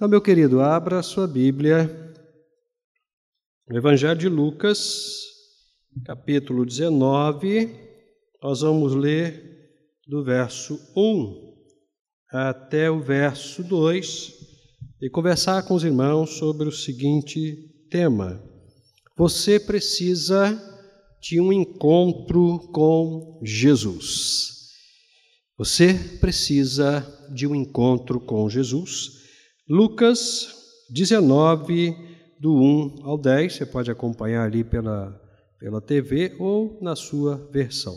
Então, meu querido, abra sua Bíblia, no Evangelho de Lucas, capítulo 19, nós vamos ler do verso 1 até o verso 2 e conversar com os irmãos sobre o seguinte tema: Você precisa de um encontro com Jesus. Você precisa de um encontro com Jesus. Lucas 19, do 1 ao 10, você pode acompanhar ali pela, pela TV ou na sua versão.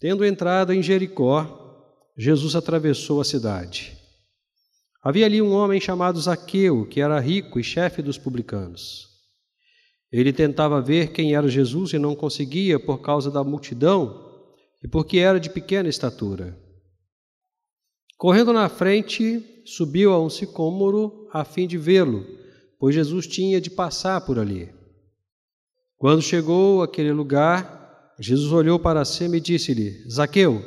Tendo entrado em Jericó, Jesus atravessou a cidade. Havia ali um homem chamado Zaqueu, que era rico e chefe dos publicanos. Ele tentava ver quem era Jesus e não conseguia por causa da multidão e porque era de pequena estatura. Correndo na frente, subiu a um sicômoro a fim de vê-lo, pois Jesus tinha de passar por ali. Quando chegou àquele lugar, Jesus olhou para cima e disse-lhe: Zaqueu,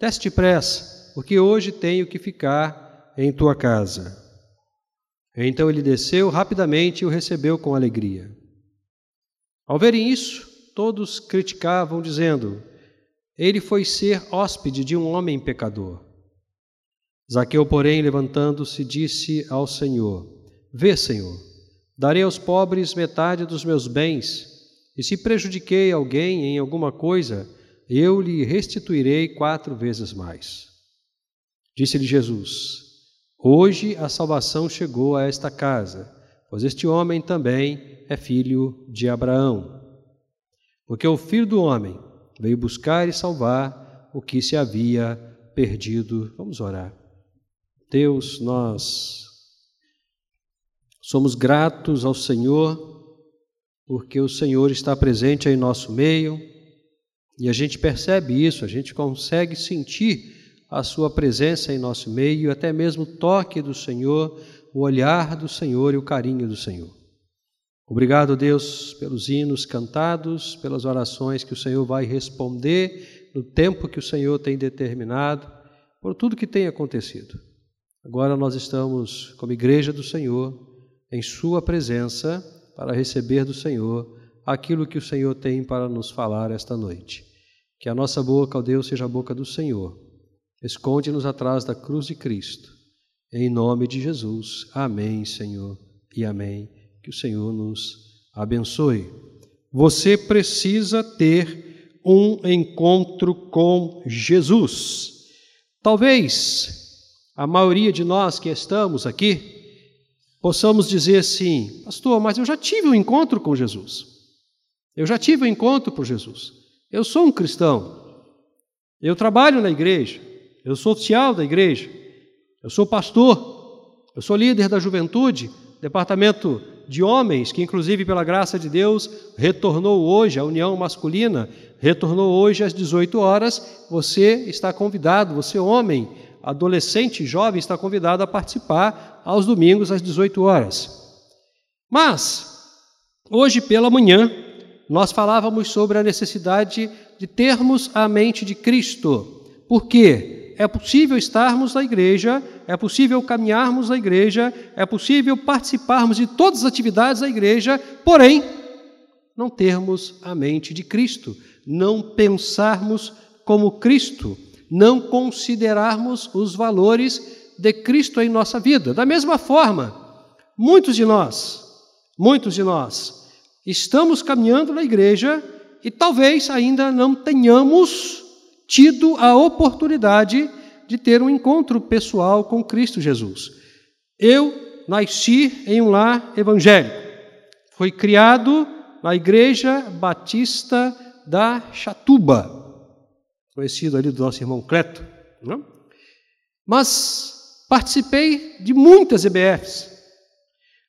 desce depressa, porque hoje tenho que ficar em tua casa. Então ele desceu rapidamente e o recebeu com alegria. Ao verem isso, todos criticavam, dizendo: ele foi ser hóspede de um homem pecador. Zaqueu, porém, levantando-se, disse ao Senhor: Vê, Senhor, darei aos pobres metade dos meus bens, e se prejudiquei alguém em alguma coisa, eu lhe restituirei quatro vezes mais. Disse-lhe Jesus: Hoje a salvação chegou a esta casa, pois este homem também é filho de Abraão. Porque o filho do homem veio buscar e salvar o que se havia perdido. Vamos orar. Deus, nós somos gratos ao Senhor porque o Senhor está presente em nosso meio e a gente percebe isso, a gente consegue sentir a Sua presença em nosso meio, até mesmo o toque do Senhor, o olhar do Senhor e o carinho do Senhor. Obrigado, Deus, pelos hinos cantados, pelas orações que o Senhor vai responder no tempo que o Senhor tem determinado, por tudo que tem acontecido. Agora nós estamos, como igreja do Senhor, em Sua presença para receber do Senhor aquilo que o Senhor tem para nos falar esta noite. Que a nossa boca, ó Deus, seja a boca do Senhor. Esconde-nos atrás da cruz de Cristo. Em nome de Jesus. Amém, Senhor, e amém. Que o Senhor nos abençoe. Você precisa ter um encontro com Jesus. Talvez a maioria de nós que estamos aqui possamos dizer assim: Pastor, mas eu já tive um encontro com Jesus. Eu já tive um encontro com Jesus. Eu sou um cristão. Eu trabalho na igreja. Eu sou oficial da igreja. Eu sou pastor. Eu sou líder da juventude, departamento de homens, que inclusive pela graça de Deus retornou hoje, a união masculina retornou hoje às 18 horas. Você está convidado, você homem, adolescente, jovem, está convidado a participar aos domingos às 18 horas. Mas, hoje pela manhã, nós falávamos sobre a necessidade de termos a mente de Cristo. Por quê? é possível estarmos na igreja, é possível caminharmos na igreja, é possível participarmos de todas as atividades da igreja, porém, não termos a mente de Cristo, não pensarmos como Cristo, não considerarmos os valores de Cristo em nossa vida. Da mesma forma, muitos de nós, muitos de nós, estamos caminhando na igreja e talvez ainda não tenhamos tido a oportunidade de ter um encontro pessoal com Cristo Jesus. Eu nasci em um lar evangélico. Fui criado na Igreja Batista da Chatuba, conhecido ali do nosso irmão Cleto. Não? É? Mas participei de muitas EBFs.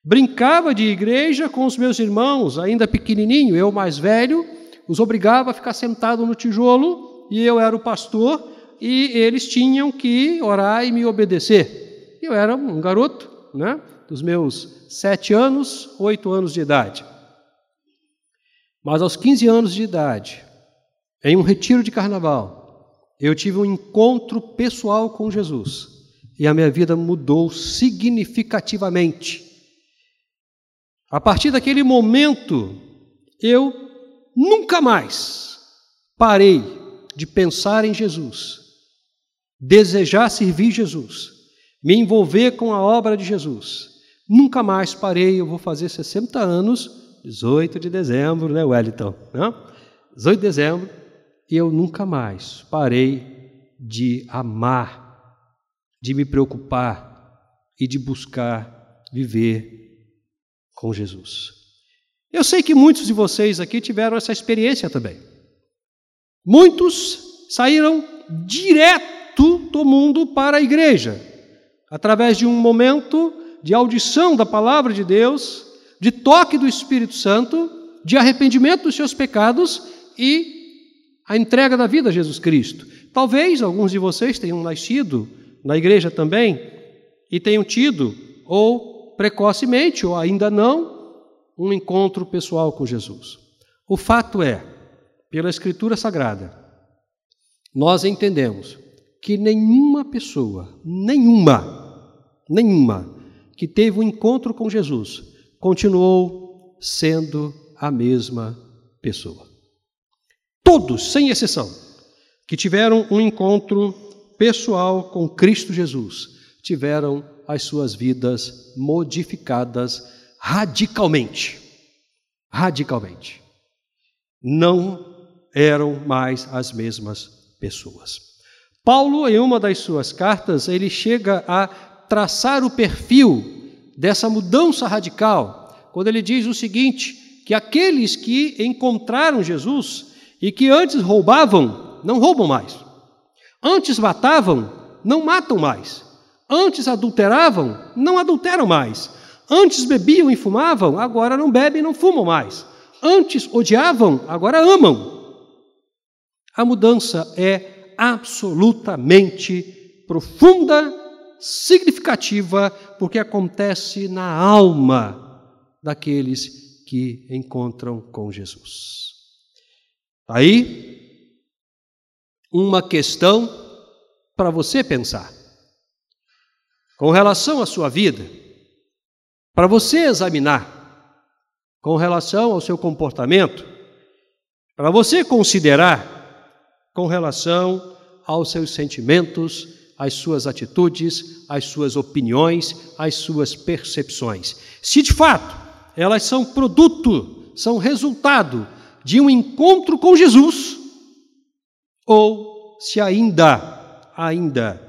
Brincava de igreja com os meus irmãos, ainda pequenininho, eu mais velho, os obrigava a ficar sentado no tijolo e eu era o pastor e eles tinham que orar e me obedecer. Eu era um garoto, né, dos meus sete anos, oito anos de idade. Mas aos 15 anos de idade, em um retiro de carnaval, eu tive um encontro pessoal com Jesus. e a minha vida mudou significativamente. A partir daquele momento, eu nunca mais parei de pensar em Jesus, desejar servir Jesus, me envolver com a obra de Jesus. Nunca mais parei, eu vou fazer 60 anos, 18 de dezembro, né, Wellington? Né? 18 de dezembro, eu nunca mais parei de amar, de me preocupar e de buscar viver com Jesus. Eu sei que muitos de vocês aqui tiveram essa experiência também. Muitos saíram direto do mundo para a igreja, através de um momento de audição da palavra de Deus, de toque do Espírito Santo, de arrependimento dos seus pecados e a entrega da vida a Jesus Cristo. Talvez alguns de vocês tenham nascido na igreja também e tenham tido, ou precocemente, ou ainda não, um encontro pessoal com Jesus. O fato é, pela Escritura Sagrada, nós entendemos que nenhuma pessoa, nenhuma, nenhuma, que teve um encontro com Jesus, continuou sendo a mesma pessoa. Todos, sem exceção, que tiveram um encontro pessoal com Cristo Jesus, tiveram as suas vidas modificadas radicalmente. Radicalmente. Não eram mais as mesmas pessoas. Paulo, em uma das suas cartas, ele chega a traçar o perfil dessa mudança radical, quando ele diz o seguinte: que aqueles que encontraram Jesus e que antes roubavam, não roubam mais. Antes matavam, não matam mais. Antes adulteravam, não adulteram mais. Antes bebiam e fumavam, agora não bebem e não fumam mais. Antes odiavam, agora amam. A mudança é absolutamente profunda, significativa, porque acontece na alma daqueles que encontram com Jesus. Aí, uma questão para você pensar. Com relação à sua vida, para você examinar, com relação ao seu comportamento, para você considerar com relação aos seus sentimentos, às suas atitudes, às suas opiniões, às suas percepções. Se de fato elas são produto, são resultado de um encontro com Jesus, ou se ainda, ainda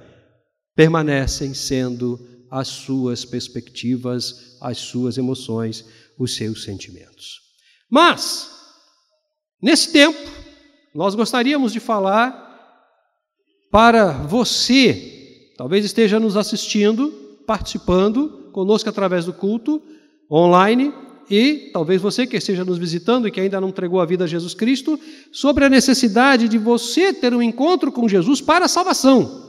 permanecem sendo as suas perspectivas, as suas emoções, os seus sentimentos. Mas, nesse tempo, nós gostaríamos de falar para você, talvez esteja nos assistindo, participando conosco através do culto online, e talvez você que esteja nos visitando e que ainda não entregou a vida a Jesus Cristo, sobre a necessidade de você ter um encontro com Jesus para a salvação.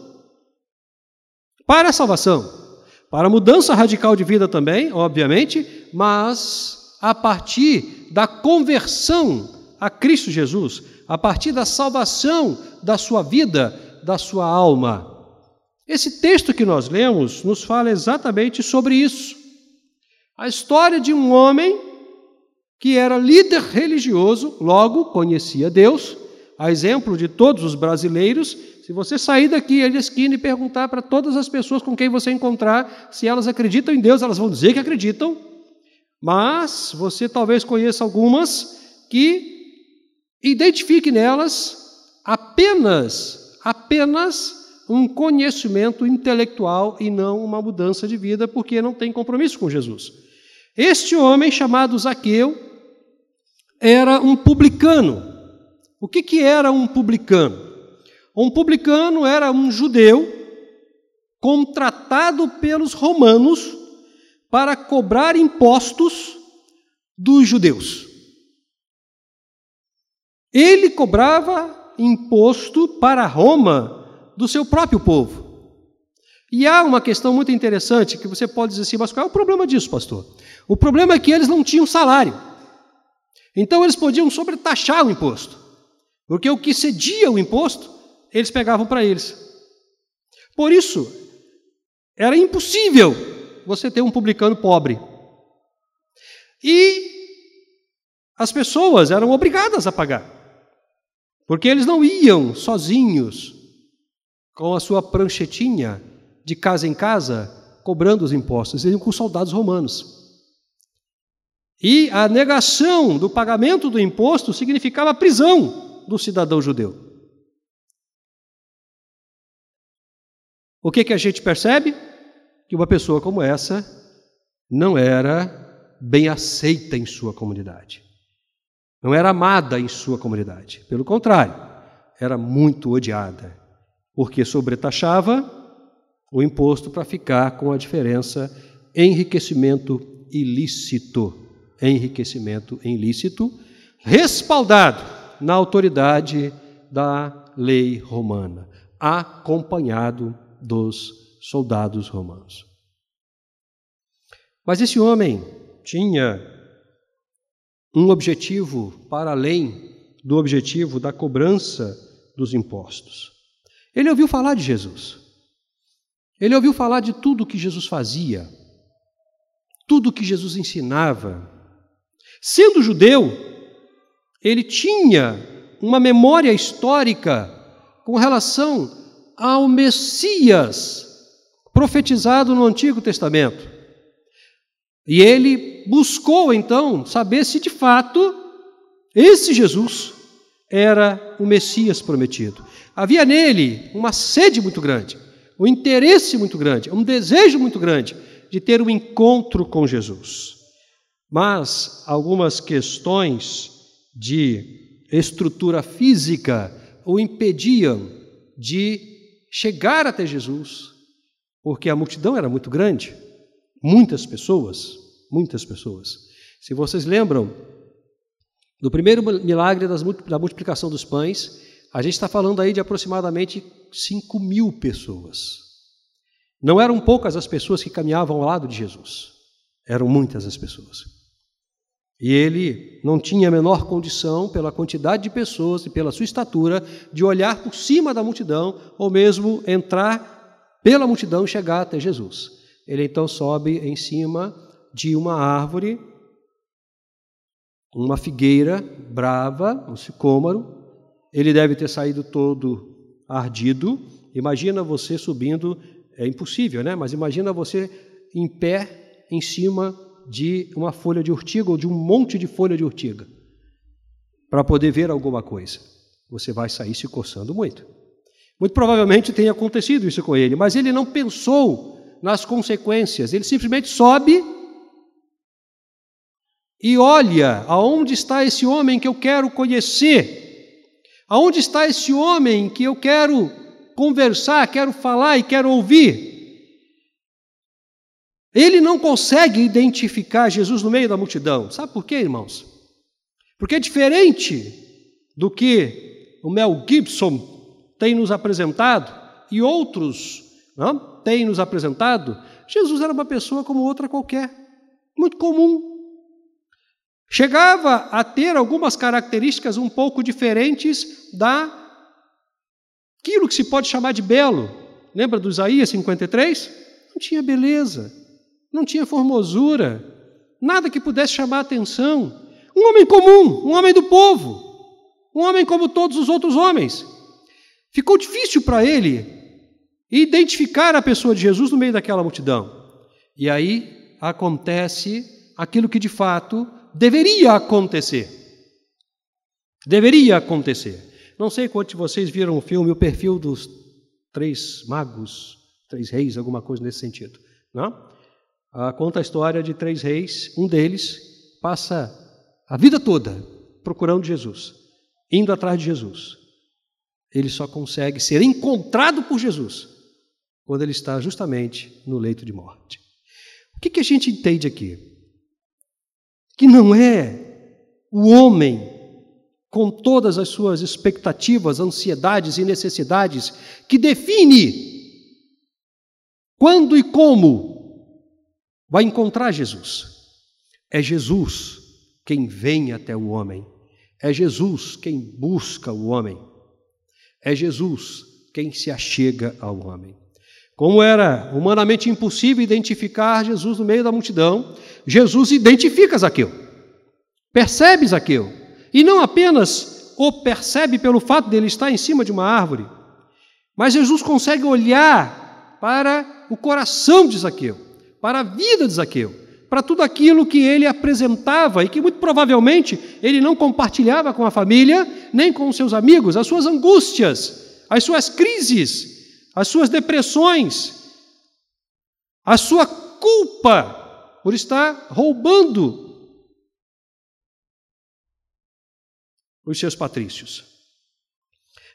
Para a salvação para mudança radical de vida também, obviamente, mas a partir da conversão a Cristo Jesus, a partir da salvação da sua vida, da sua alma. Esse texto que nós lemos nos fala exatamente sobre isso. A história de um homem que era líder religioso, logo conhecia Deus, a exemplo de todos os brasileiros, se você sair daqui da esquina e perguntar para todas as pessoas com quem você encontrar se elas acreditam em Deus, elas vão dizer que acreditam, mas você talvez conheça algumas que identifique nelas apenas, apenas um conhecimento intelectual e não uma mudança de vida, porque não tem compromisso com Jesus. Este homem chamado Zaqueu era um publicano. O que, que era um publicano? Um publicano era um judeu contratado pelos romanos para cobrar impostos dos judeus. Ele cobrava imposto para Roma do seu próprio povo. E há uma questão muito interessante que você pode dizer assim, mas qual é o problema disso, pastor? O problema é que eles não tinham salário. Então eles podiam sobretaxar o imposto. Porque o que cedia o imposto eles pegavam para eles. Por isso, Era impossível você ter um publicano pobre. E as pessoas eram obrigadas a pagar, porque eles não iam sozinhos com a sua pranchetinha de casa em casa cobrando os impostos, eles iam com soldados romanos. E a negação do pagamento do imposto significava a prisão do cidadão judeu. O que, que a gente percebe? Que uma pessoa como essa não era bem aceita em sua comunidade. Não era amada em sua comunidade. Pelo contrário, era muito odiada, porque sobretaxava o imposto para ficar com a diferença enriquecimento ilícito. Enriquecimento ilícito, respaldado na autoridade da lei romana, acompanhado dos soldados romanos. Mas esse homem tinha um objetivo para além do objetivo da cobrança dos impostos. Ele ouviu falar de Jesus. Ele ouviu falar de tudo que Jesus fazia, tudo que Jesus ensinava. Sendo judeu, ele tinha uma memória histórica com relação ao Messias profetizado no Antigo Testamento. E ele buscou então saber se de fato esse Jesus era o Messias prometido. Havia nele uma sede muito grande, um interesse muito grande, um desejo muito grande de ter um encontro com Jesus. Mas algumas questões de estrutura física o impediam de chegar até Jesus, porque a multidão era muito grande, muitas pessoas, muitas pessoas. Se vocês lembram do primeiro milagre da multiplicação dos pães, a gente está falando aí de aproximadamente 5 mil pessoas. Não eram poucas as pessoas que caminhavam ao lado de Jesus, eram muitas as pessoas. E ele não tinha a menor condição, pela quantidade de pessoas e pela sua estatura, de olhar por cima da multidão ou mesmo entrar pela multidão e chegar até Jesus. Ele então sobe em cima de uma árvore, uma figueira brava, um sicômoro. Ele deve ter saído todo ardido. Imagina você subindo, é impossível, né? Mas imagina você em pé em cima de uma folha de urtiga ou de um monte de folha de urtiga para poder ver alguma coisa. Você vai sair se coçando muito. Muito provavelmente tenha acontecido isso com ele, mas ele não pensou nas consequências, ele simplesmente sobe e olha aonde está esse homem que eu quero conhecer, aonde está esse homem que eu quero conversar, quero falar e quero ouvir. Ele não consegue identificar Jesus no meio da multidão. Sabe por quê, irmãos? Porque é diferente do que o Mel Gibson tem nos apresentado e outros não, têm nos apresentado. Jesus era uma pessoa como outra qualquer, muito comum. Chegava a ter algumas características um pouco diferentes da aquilo que se pode chamar de belo. Lembra do Isaías 53? Não tinha beleza não tinha formosura, nada que pudesse chamar atenção. Um homem comum, um homem do povo, um homem como todos os outros homens. Ficou difícil para ele identificar a pessoa de Jesus no meio daquela multidão. E aí acontece aquilo que de fato deveria acontecer. Deveria acontecer. Não sei quantos de vocês viram o filme O Perfil dos Três Magos, Três Reis, alguma coisa nesse sentido. Não? Ah, conta a história de três reis. Um deles passa a vida toda procurando Jesus, indo atrás de Jesus. Ele só consegue ser encontrado por Jesus quando ele está justamente no leito de morte. O que, que a gente entende aqui? Que não é o homem com todas as suas expectativas, ansiedades e necessidades que define quando e como vai encontrar Jesus. É Jesus quem vem até o homem. É Jesus quem busca o homem. É Jesus quem se achega ao homem. Como era humanamente impossível identificar Jesus no meio da multidão, Jesus identifica Zaqueu. Percebe Zaqueu. E não apenas o percebe pelo fato dele estar em cima de uma árvore, mas Jesus consegue olhar para o coração de Zaqueu, para a vida de Zaqueu, para tudo aquilo que ele apresentava e que muito provavelmente ele não compartilhava com a família, nem com os seus amigos, as suas angústias, as suas crises, as suas depressões, a sua culpa por estar roubando os seus patrícios.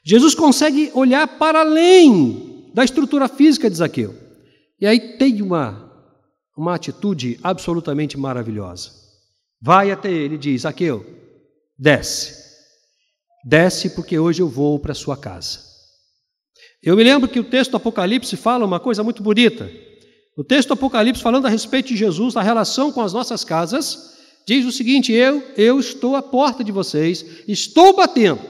Jesus consegue olhar para além da estrutura física de Zaqueu. E aí tem uma, uma atitude absolutamente maravilhosa. Vai até ele e diz: Zaqueu, desce. Desce porque hoje eu vou para sua casa. Eu me lembro que o texto do Apocalipse fala uma coisa muito bonita. O texto do Apocalipse, falando a respeito de Jesus, a relação com as nossas casas, diz o seguinte: Eu, eu estou à porta de vocês, estou batendo,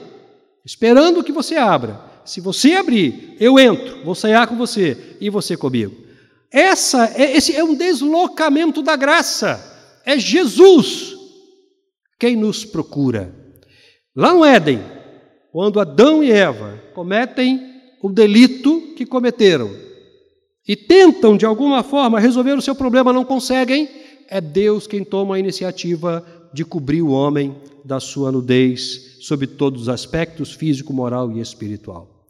esperando que você abra. Se você abrir, eu entro, vou sair com você e você comigo. Essa, é, esse é um deslocamento da graça. É Jesus quem nos procura. Lá no Éden, quando Adão e Eva cometem o delito que cometeram e tentam, de alguma forma, resolver o seu problema, não conseguem, é Deus quem toma a iniciativa de cobrir o homem da sua nudez, sob todos os aspectos físico, moral e espiritual.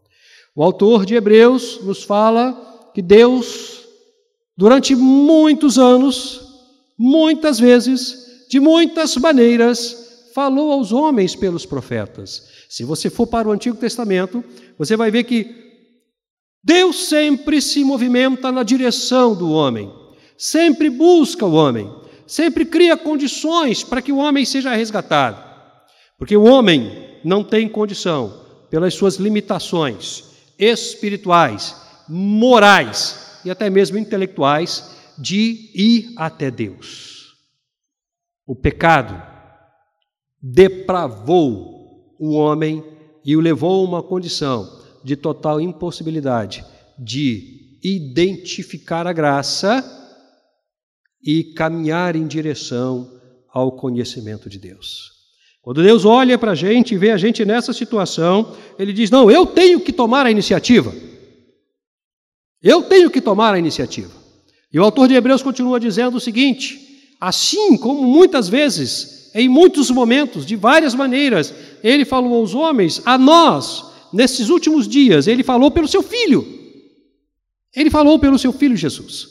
O autor de Hebreus nos fala que Deus, durante muitos anos, muitas vezes, de muitas maneiras, falou aos homens pelos profetas. Se você for para o Antigo Testamento, você vai ver que Deus sempre se movimenta na direção do homem, sempre busca o homem, sempre cria condições para que o homem seja resgatado. Porque o homem não tem condição, pelas suas limitações espirituais, morais e até mesmo intelectuais, de ir até Deus. O pecado depravou o homem e o levou a uma condição de total impossibilidade de identificar a graça e caminhar em direção ao conhecimento de Deus. Quando Deus olha para a gente e vê a gente nessa situação, Ele diz: Não, eu tenho que tomar a iniciativa. Eu tenho que tomar a iniciativa. E o autor de Hebreus continua dizendo o seguinte: Assim como muitas vezes, em muitos momentos, de várias maneiras, Ele falou aos homens, a nós, nesses últimos dias, ele falou pelo seu filho. Ele falou pelo seu filho Jesus.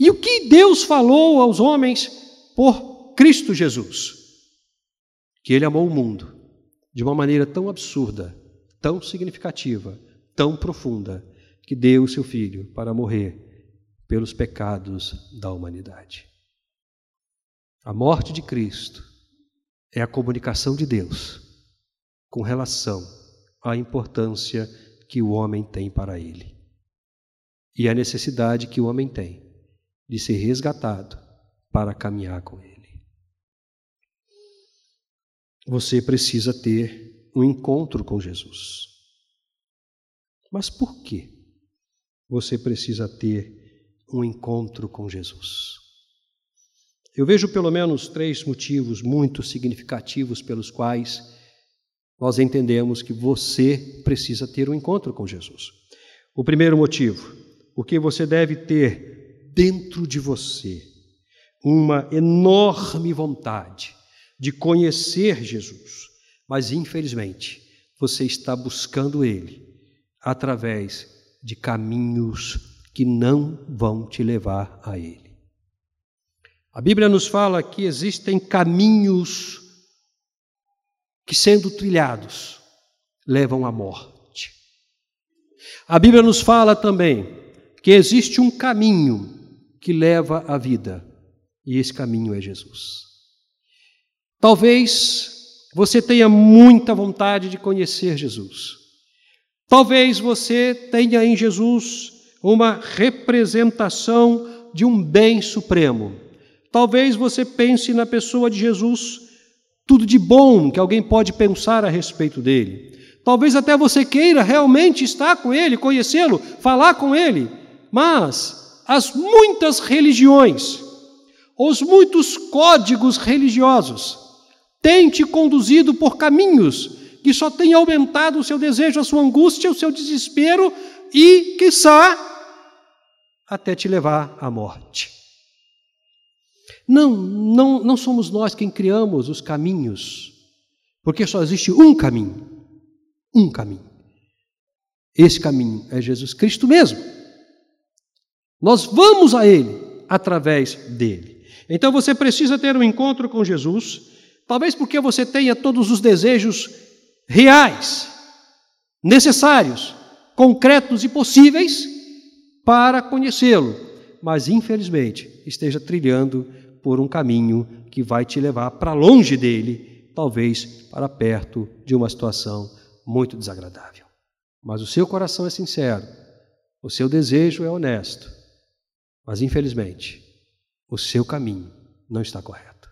E o que Deus falou aos homens por Cristo Jesus? Que ele amou o mundo de uma maneira tão absurda, tão significativa, tão profunda, que deu o seu filho para morrer pelos pecados da humanidade. A morte de Cristo é a comunicação de Deus com relação a importância que o homem tem para ele e a necessidade que o homem tem de ser resgatado para caminhar com ele. Você precisa ter um encontro com Jesus. Mas por que você precisa ter um encontro com Jesus? Eu vejo pelo menos três motivos muito significativos pelos quais nós entendemos que você precisa ter um encontro com Jesus. O primeiro motivo, porque você deve ter dentro de você uma enorme vontade de conhecer Jesus, mas infelizmente você está buscando Ele através de caminhos que não vão te levar a Ele. A Bíblia nos fala que existem caminhos que, sendo trilhados, levam à morte. A Bíblia nos fala também que existe um caminho que leva à vida, e esse caminho é Jesus. Talvez você tenha muita vontade de conhecer Jesus. Talvez você tenha em Jesus uma representação de um bem supremo. Talvez você pense na pessoa de Jesus tudo de bom que alguém pode pensar a respeito dele. Talvez até você queira realmente estar com ele, conhecê-lo, falar com ele, Mas as muitas religiões, os muitos códigos religiosos, têm te conduzido por caminhos que só têm aumentado o seu desejo, a sua angústia, o seu desespero e, quiçá, até te levar à morte. Não, não, não somos nós quem criamos os caminhos, porque só existe um caminho. Um caminho. Esse caminho é Jesus Cristo mesmo. Nós vamos a Ele através dele. Então você precisa ter um encontro com Jesus, talvez porque você tenha todos os desejos reais, necessários, concretos e possíveis para conhecê-lo, mas infelizmente esteja trilhando por um caminho que vai te levar para longe dele, talvez para perto de uma situação muito desagradável. Mas o seu coração é sincero, o seu desejo é honesto, mas infelizmente o seu caminho não está correto.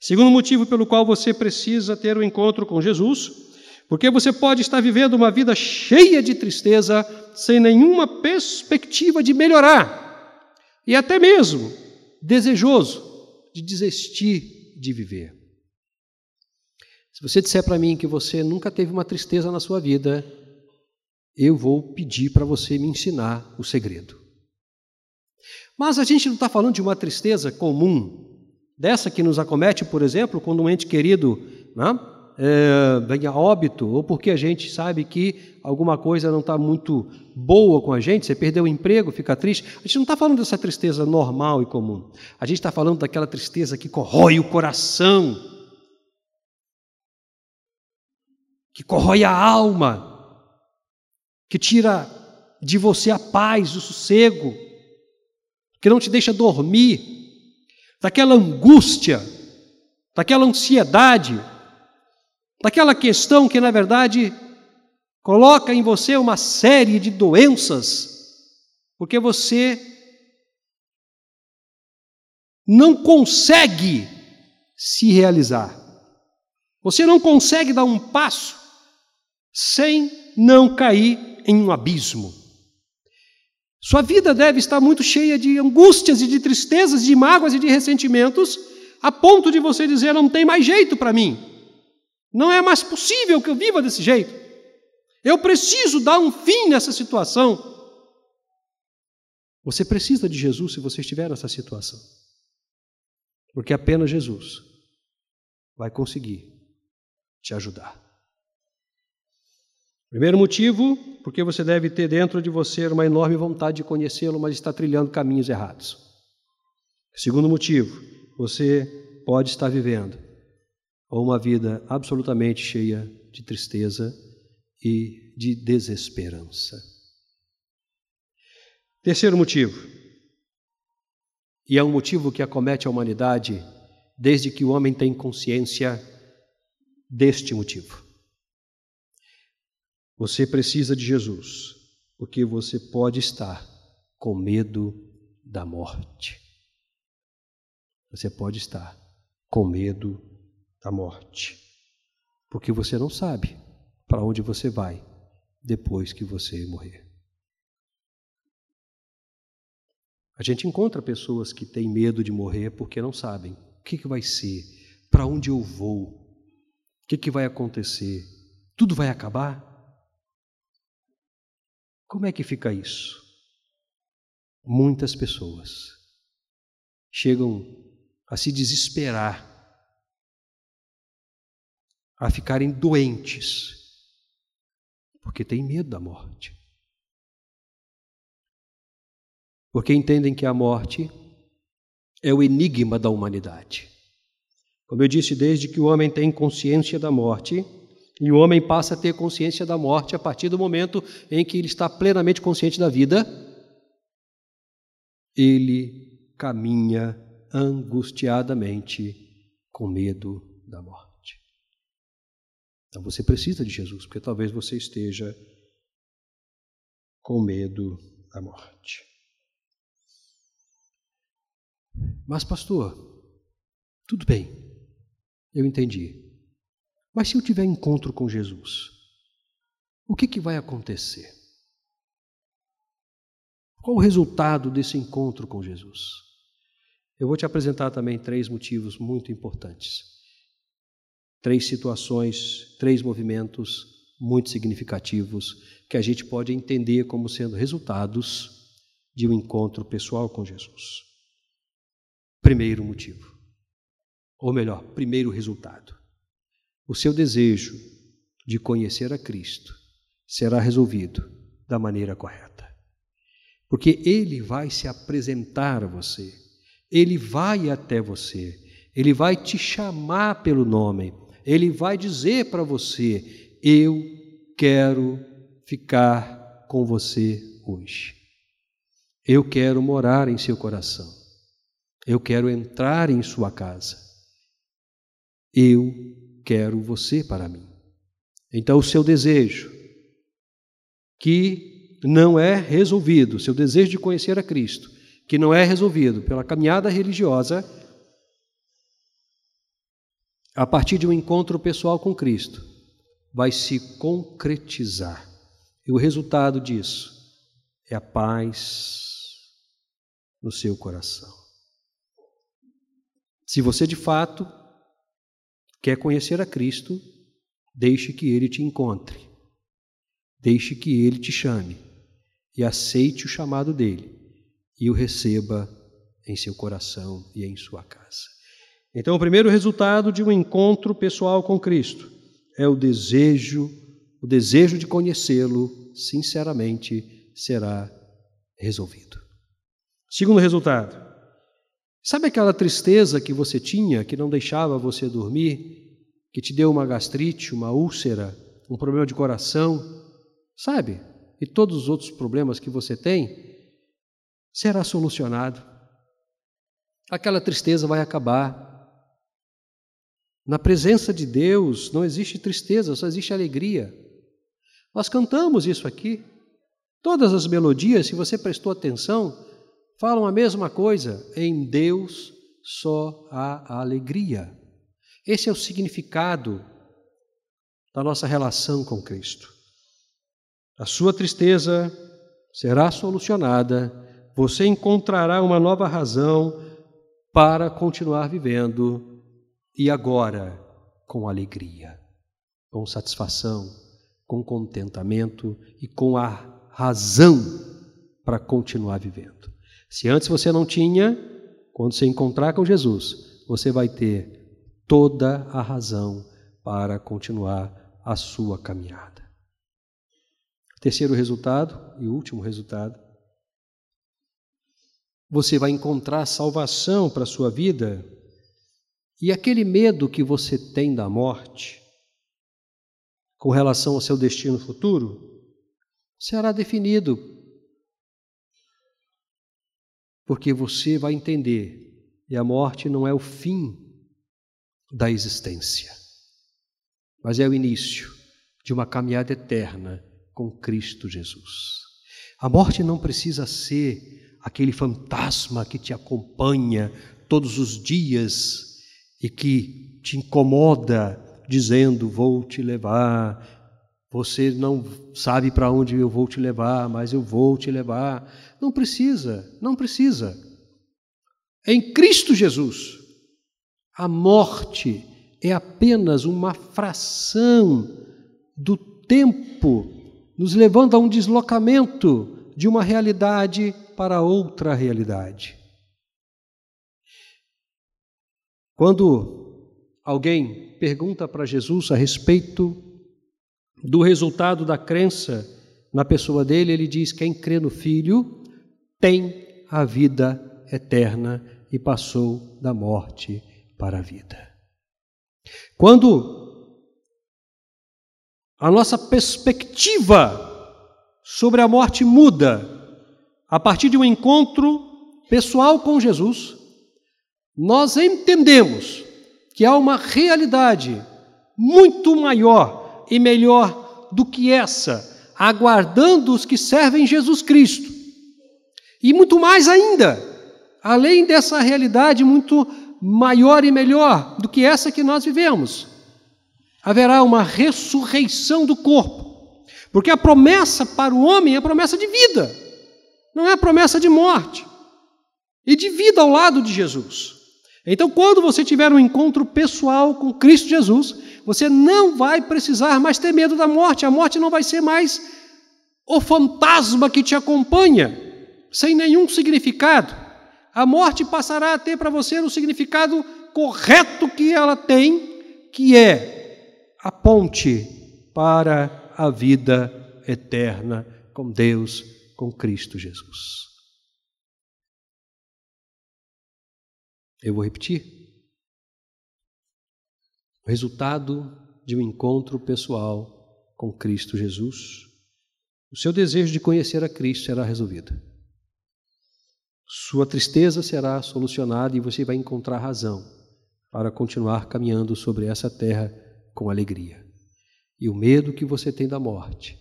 Segundo motivo pelo qual você precisa ter o um encontro com Jesus, porque você pode estar vivendo uma vida cheia de tristeza, sem nenhuma perspectiva de melhorar, e até mesmo desejoso de desistir de viver. Se você disser para mim que você nunca teve uma tristeza na sua vida, eu vou pedir para você me ensinar o segredo. Mas a gente não está falando de uma tristeza comum, dessa que nos acomete, por exemplo, quando um ente querido né, é, vem a óbito, ou porque a gente sabe que alguma coisa não está muito boa com a gente, você perdeu o emprego, fica triste. A gente não está falando dessa tristeza normal e comum. A gente está falando daquela tristeza que corrói o coração, que corrói a alma, que tira de você a paz, o sossego, que não te deixa dormir, daquela angústia, daquela ansiedade daquela questão que, na verdade, coloca em você uma série de doenças, porque você não consegue se realizar. Você não consegue dar um passo sem não cair em um abismo. Sua vida deve estar muito cheia de angústias e de tristezas, de mágoas e de ressentimentos, a ponto de você dizer: não tem mais jeito para mim. Não é mais possível que eu viva desse jeito. Eu preciso dar um fim nessa situação. Você precisa de Jesus se você estiver nessa situação. Porque apenas Jesus vai conseguir te ajudar. Primeiro motivo, porque você deve ter dentro de você uma enorme vontade de conhecê-lo, mas está trilhando caminhos errados. Segundo motivo, você pode estar vivendo ou uma vida absolutamente cheia de tristeza e de desesperança. Terceiro motivo, e é um motivo que acomete a humanidade desde que o homem tem consciência deste motivo. Você precisa de Jesus, porque você pode estar com medo da morte. Você pode estar com medo da morte, porque você não sabe para onde você vai depois que você morrer. A gente encontra pessoas que têm medo de morrer porque não sabem o que, que vai ser, para onde eu vou, o que, que vai acontecer, tudo vai acabar? Como é que fica isso? Muitas pessoas chegam a se desesperar a ficarem doentes, porque têm medo da morte. Porque entendem que a morte é o enigma da humanidade. Como eu disse, desde que o homem tem consciência da morte, e o homem passa a ter consciência da morte a partir do momento em que ele está plenamente consciente da vida, ele caminha angustiadamente com medo da morte. Então você precisa de Jesus, porque talvez você esteja com medo da morte. Mas, pastor, tudo bem, eu entendi. Mas se eu tiver encontro com Jesus, o que, que vai acontecer? Qual o resultado desse encontro com Jesus? Eu vou te apresentar também três motivos muito importantes. Três situações, três movimentos muito significativos que a gente pode entender como sendo resultados de um encontro pessoal com Jesus. Primeiro motivo, ou melhor, primeiro resultado: o seu desejo de conhecer a Cristo será resolvido da maneira correta. Porque Ele vai se apresentar a você, Ele vai até você, Ele vai te chamar pelo nome, Ele vai dizer para você: Eu quero ficar com você hoje. Eu quero morar em seu coração. Eu quero entrar em sua casa. Eu quero você para mim. Então, o seu desejo, que não é resolvido, seu desejo de conhecer a Cristo, que não é resolvido pela caminhada religiosa, a partir de um encontro pessoal com Cristo, vai se concretizar. E o resultado disso é a paz no seu coração. Se você de fato quer conhecer a Cristo, deixe que ele te encontre, deixe que ele te chame e aceite o chamado dele e o receba em seu coração e em sua casa. Então, o primeiro resultado de um encontro pessoal com Cristo é o desejo, o desejo de conhecê-lo sinceramente será resolvido. Segundo resultado, sabe aquela tristeza que você tinha, que não deixava você dormir, que te deu uma gastrite, uma úlcera, um problema de coração, sabe? E todos os outros problemas que você tem, será solucionado. Aquela tristeza vai acabar. Na presença de Deus não existe tristeza, só existe alegria. Nós cantamos isso aqui. Todas as melodias, se você prestou atenção, falam a mesma coisa. Em Deus só há alegria. Esse é o significado da nossa relação com Cristo. A sua tristeza será solucionada, você encontrará uma nova razão para continuar vivendo e agora com alegria, com satisfação, com contentamento e com a razão para continuar vivendo. Se antes você não tinha, quando você encontrar com Jesus, você vai ter toda a razão para continuar a sua caminhada. Terceiro resultado e último resultado, você vai encontrar salvação para a sua vida e aquele medo que você tem da morte, com relação ao seu destino futuro, será definido porque você vai entender e a morte não é o fim da existência, mas é o início de uma caminhada eterna com Cristo Jesus. A morte não precisa ser aquele fantasma que te acompanha todos os dias e que te incomoda, dizendo: Vou te levar, você não sabe para onde eu vou te levar, mas eu vou te levar. Não precisa, não precisa. Em Cristo Jesus, a morte é apenas uma fração do tempo, nos levando a um deslocamento de uma realidade para outra realidade. Quando alguém pergunta para Jesus a respeito do resultado da crença na pessoa dele, ele diz: quem crê no Filho tem a vida eterna e passou da morte para a vida. Quando a nossa perspectiva sobre a morte muda a partir de um encontro pessoal com Jesus, nós entendemos que há uma realidade muito maior e melhor do que essa, aguardando os que servem Jesus Cristo. E muito mais ainda, além dessa realidade muito maior e melhor do que essa que nós vivemos, haverá uma ressurreição do corpo. Porque a promessa para o homem é a promessa de vida. Não é a promessa de morte e de vida ao lado de Jesus. Então, quando você tiver um encontro pessoal com Cristo Jesus, você não vai precisar mais ter medo da morte. A morte não vai ser mais o fantasma que te acompanha, sem nenhum significado. A morte passará a ter para você o significado correto que ela tem, que é a ponte para a vida eterna com Deus, com Cristo Jesus. Eu vou repetir. O resultado de um encontro pessoal com Cristo Jesus, o seu desejo de conhecer a Cristo será resolvido. Sua tristeza será solucionada e você vai encontrar razão para continuar caminhando sobre essa terra com alegria. E o medo que você tem da morte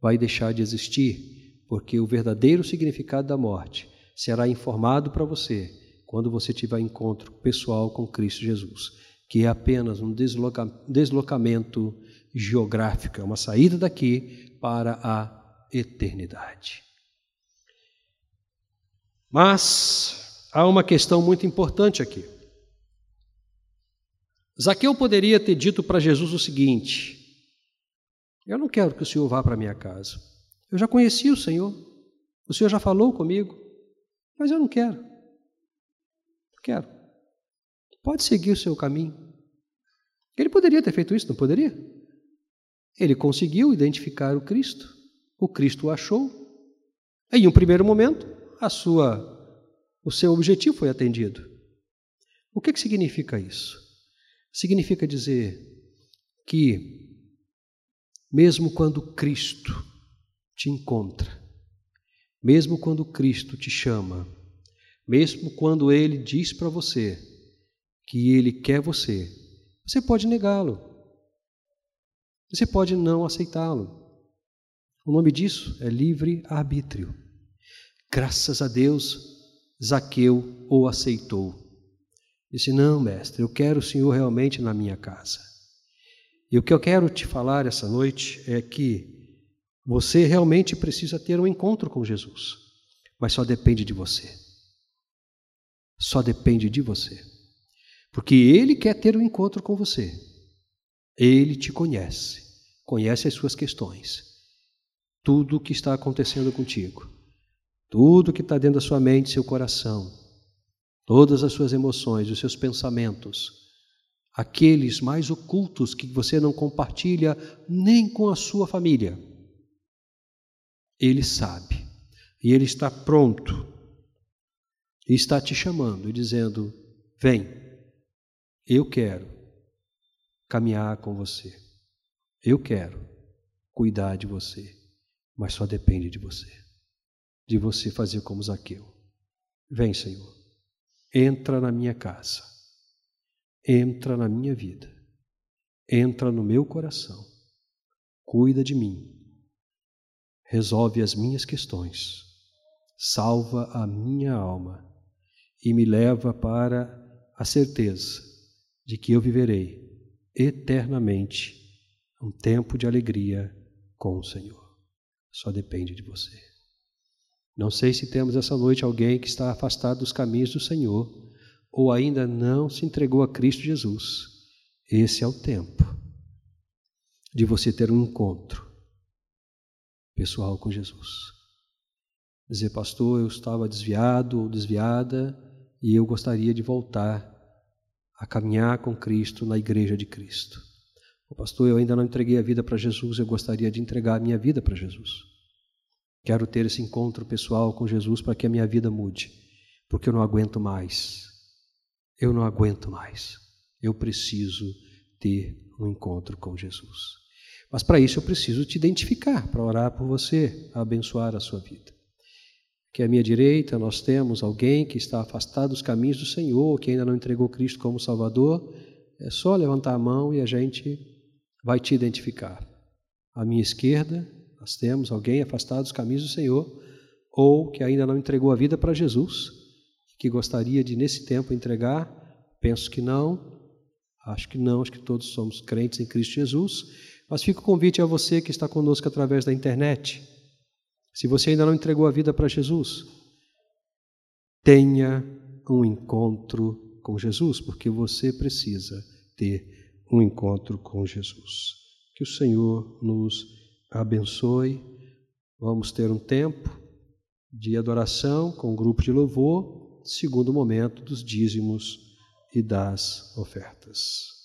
vai deixar de existir, porque o verdadeiro significado da morte será informado para você quando você tiver encontro pessoal com Cristo Jesus, que é apenas um desloca deslocamento geográfico, é uma saída daqui para a eternidade. Mas há uma questão muito importante aqui. Zaqueu poderia ter dito para Jesus o seguinte: Eu não quero que o Senhor vá para minha casa. Eu já conheci o Senhor, o Senhor já falou comigo, mas eu não quero. Quero. Pode seguir o seu caminho. Ele poderia ter feito isso, não poderia? Ele conseguiu identificar o Cristo. O Cristo o achou. Em um primeiro momento, a sua, o seu objetivo foi atendido. O que, que significa isso? Significa dizer que, mesmo quando Cristo te encontra, mesmo quando Cristo te chama, mesmo quando ele diz para você que ele quer você, você pode negá-lo. Você pode não aceitá-lo. O nome disso é livre-arbítrio. Graças a Deus, Zaqueu o aceitou. Disse: Não, mestre, eu quero o Senhor realmente na minha casa. E o que eu quero te falar essa noite é que você realmente precisa ter um encontro com Jesus, mas só depende de você. Só depende de você. Porque Ele quer ter um encontro com você. Ele te conhece, conhece as suas questões, tudo o que está acontecendo contigo, tudo que está dentro da sua mente, seu coração, todas as suas emoções, os seus pensamentos, aqueles mais ocultos que você não compartilha nem com a sua família. Ele sabe e ele está pronto e está te chamando e dizendo: Vem, eu quero caminhar com você, eu quero cuidar de você, mas só depende de você, de você fazer como Zaqueu. Vem, Senhor, entra na minha casa, entra na minha vida, entra no meu coração, cuida de mim, resolve as minhas questões, salva a minha alma e me leva para a certeza de que eu viverei eternamente um tempo de alegria com o Senhor. Só depende de você. Não sei se temos essa noite alguém que está afastado dos caminhos do Senhor ou ainda não se entregou a Cristo Jesus. Esse é o tempo de você ter um encontro pessoal com Jesus. Dizer, pastor, eu estava desviado ou desviada e eu gostaria de voltar a caminhar com Cristo na igreja de Cristo. O pastor, eu ainda não entreguei a vida para Jesus, eu gostaria de entregar a minha vida para Jesus. Quero ter esse encontro pessoal com Jesus para que a minha vida mude, porque eu não aguento mais. Eu não aguento mais. Eu preciso ter um encontro com Jesus. Mas para isso eu preciso te identificar, para orar por você, abençoar a sua vida que à minha direita nós temos alguém que está afastado dos caminhos do Senhor, que ainda não entregou Cristo como Salvador, é só levantar a mão e a gente vai te identificar. À minha esquerda, nós temos alguém afastado dos caminhos do Senhor, ou que ainda não entregou a vida para Jesus, que gostaria de, nesse tempo, entregar. Penso que não, acho que não, acho que todos somos crentes em Cristo Jesus. Mas fica o convite a você que está conosco através da internet Se você ainda não entregou a vida para Jesus, tenha um encontro com Jesus, porque você precisa ter um encontro com Jesus. Que o Senhor nos abençoe. Vamos ter um tempo de adoração com um grupo de louvor, segundo momento dos dízimos e das ofertas.